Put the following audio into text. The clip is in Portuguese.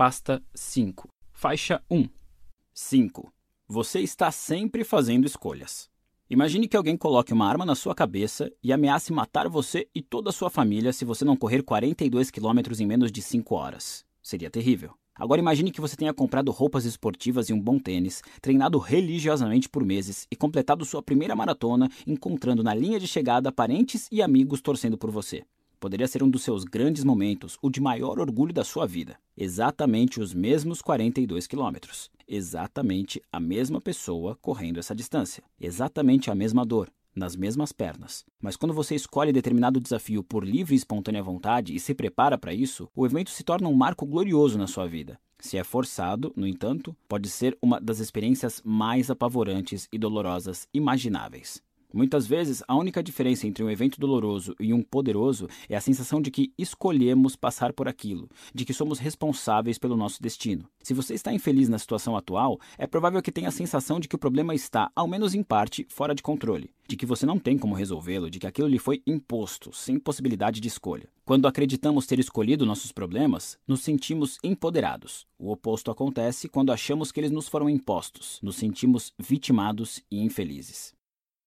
Pasta 5. Faixa 1. 5. Você está sempre fazendo escolhas. Imagine que alguém coloque uma arma na sua cabeça e ameace matar você e toda a sua família se você não correr 42 quilômetros em menos de 5 horas. Seria terrível. Agora imagine que você tenha comprado roupas esportivas e um bom tênis, treinado religiosamente por meses e completado sua primeira maratona, encontrando na linha de chegada parentes e amigos torcendo por você. Poderia ser um dos seus grandes momentos, o de maior orgulho da sua vida. Exatamente os mesmos 42 quilômetros. Exatamente a mesma pessoa correndo essa distância. Exatamente a mesma dor, nas mesmas pernas. Mas quando você escolhe determinado desafio por livre e espontânea vontade e se prepara para isso, o evento se torna um marco glorioso na sua vida. Se é forçado, no entanto, pode ser uma das experiências mais apavorantes e dolorosas imagináveis. Muitas vezes, a única diferença entre um evento doloroso e um poderoso é a sensação de que escolhemos passar por aquilo, de que somos responsáveis pelo nosso destino. Se você está infeliz na situação atual, é provável que tenha a sensação de que o problema está, ao menos em parte, fora de controle, de que você não tem como resolvê-lo, de que aquilo lhe foi imposto, sem possibilidade de escolha. Quando acreditamos ter escolhido nossos problemas, nos sentimos empoderados. O oposto acontece quando achamos que eles nos foram impostos, nos sentimos vitimados e infelizes.